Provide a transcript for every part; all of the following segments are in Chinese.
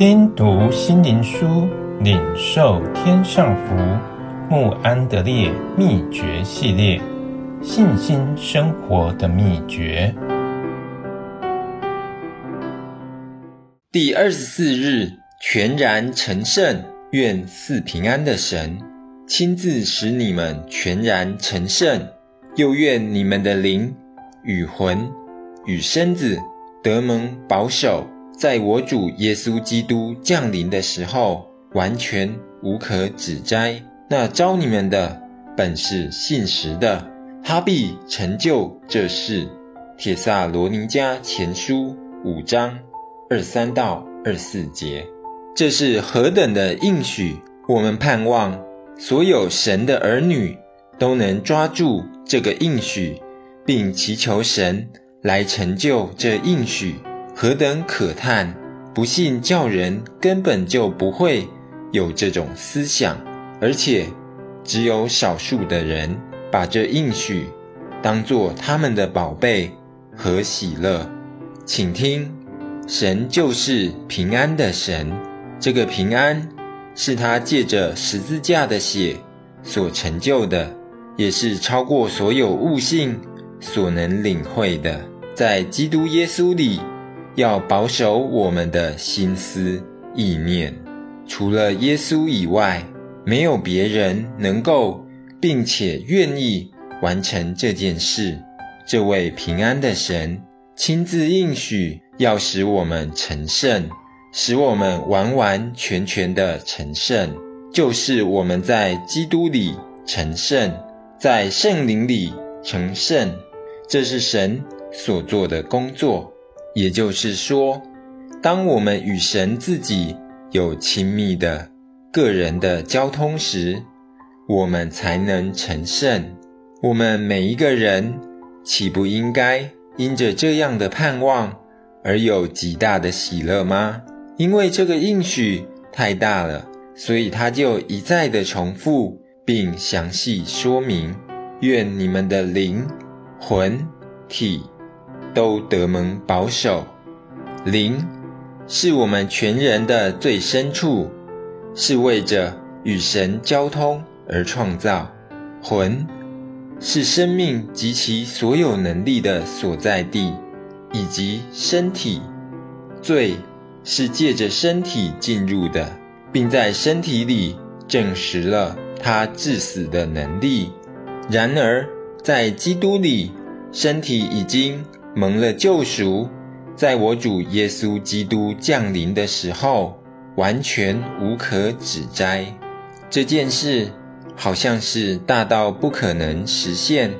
听读心灵书，领受天上福。慕安德烈秘诀系列：信心生活的秘诀。第二十四日，全然成圣，愿赐平安的神亲自使你们全然成圣，又愿你们的灵与魂与身子得蒙保守。在我主耶稣基督降临的时候，完全无可指摘。那招你们的本是信实的，他必成就这事。帖撒罗尼迦前书五章二三到二四节，这是何等的应许！我们盼望所有神的儿女都能抓住这个应许，并祈求神来成就这应许。何等可叹！不信教人根本就不会有这种思想，而且只有少数的人把这应许当作他们的宝贝和喜乐。请听，神就是平安的神，这个平安是他借着十字架的血所成就的，也是超过所有悟性所能领会的，在基督耶稣里。要保守我们的心思意念，除了耶稣以外，没有别人能够并且愿意完成这件事。这位平安的神亲自应许要使我们成圣，使我们完完全全的成圣，就是我们在基督里成圣，在圣灵里成圣。这是神所做的工作。也就是说，当我们与神自己有亲密的个人的交通时，我们才能成圣。我们每一个人岂不应该因着这样的盼望而有极大的喜乐吗？因为这个应许太大了，所以他就一再的重复并详细说明：愿你们的灵、魂、体。都得蒙保守。灵是我们全人的最深处，是为着与神交通而创造；魂是生命及其所有能力的所在地，以及身体。罪是借着身体进入的，并在身体里证实了他致死的能力。然而，在基督里，身体已经。蒙了救赎，在我主耶稣基督降临的时候，完全无可指摘。这件事好像是大到不可能实现。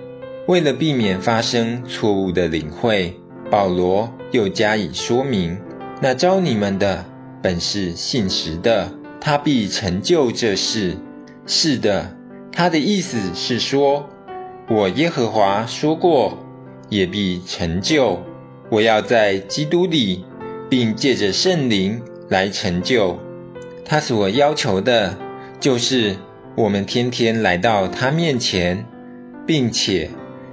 为了避免发生错误的领会，保罗又加以说明：那招你们的本是信实的，他必成就这事。是的，他的意思是说，我耶和华说过。也必成就。我要在基督里，并借着圣灵来成就。他所要求的，就是我们天天来到他面前，并且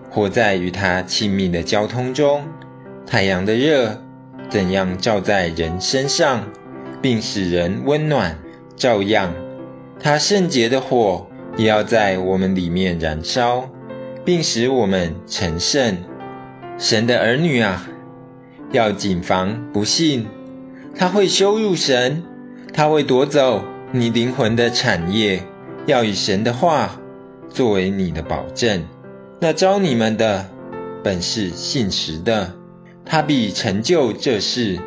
活在与他亲密的交通中。太阳的热怎样照在人身上，并使人温暖，照样，他圣洁的火也要在我们里面燃烧，并使我们成圣。神的儿女啊，要谨防不信，他会羞辱神，他会夺走你灵魂的产业。要以神的话作为你的保证。那招你们的本是信实的，他必成就这事。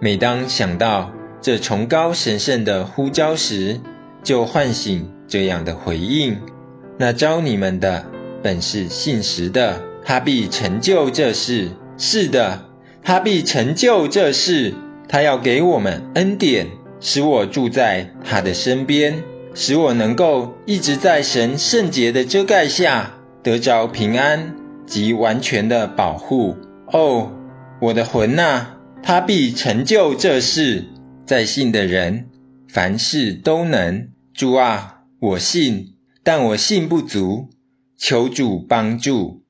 每当想到这崇高神圣的呼召时，就唤醒这样的回应：那招你们的本是信实的。他必成就这事，是的，他必成就这事。他要给我们恩典，使我住在他的身边，使我能够一直在神圣洁的遮盖下得着平安及完全的保护。哦，我的魂呐，他必成就这事。在信的人，凡事都能。主啊，我信，但我信不足，求主帮助。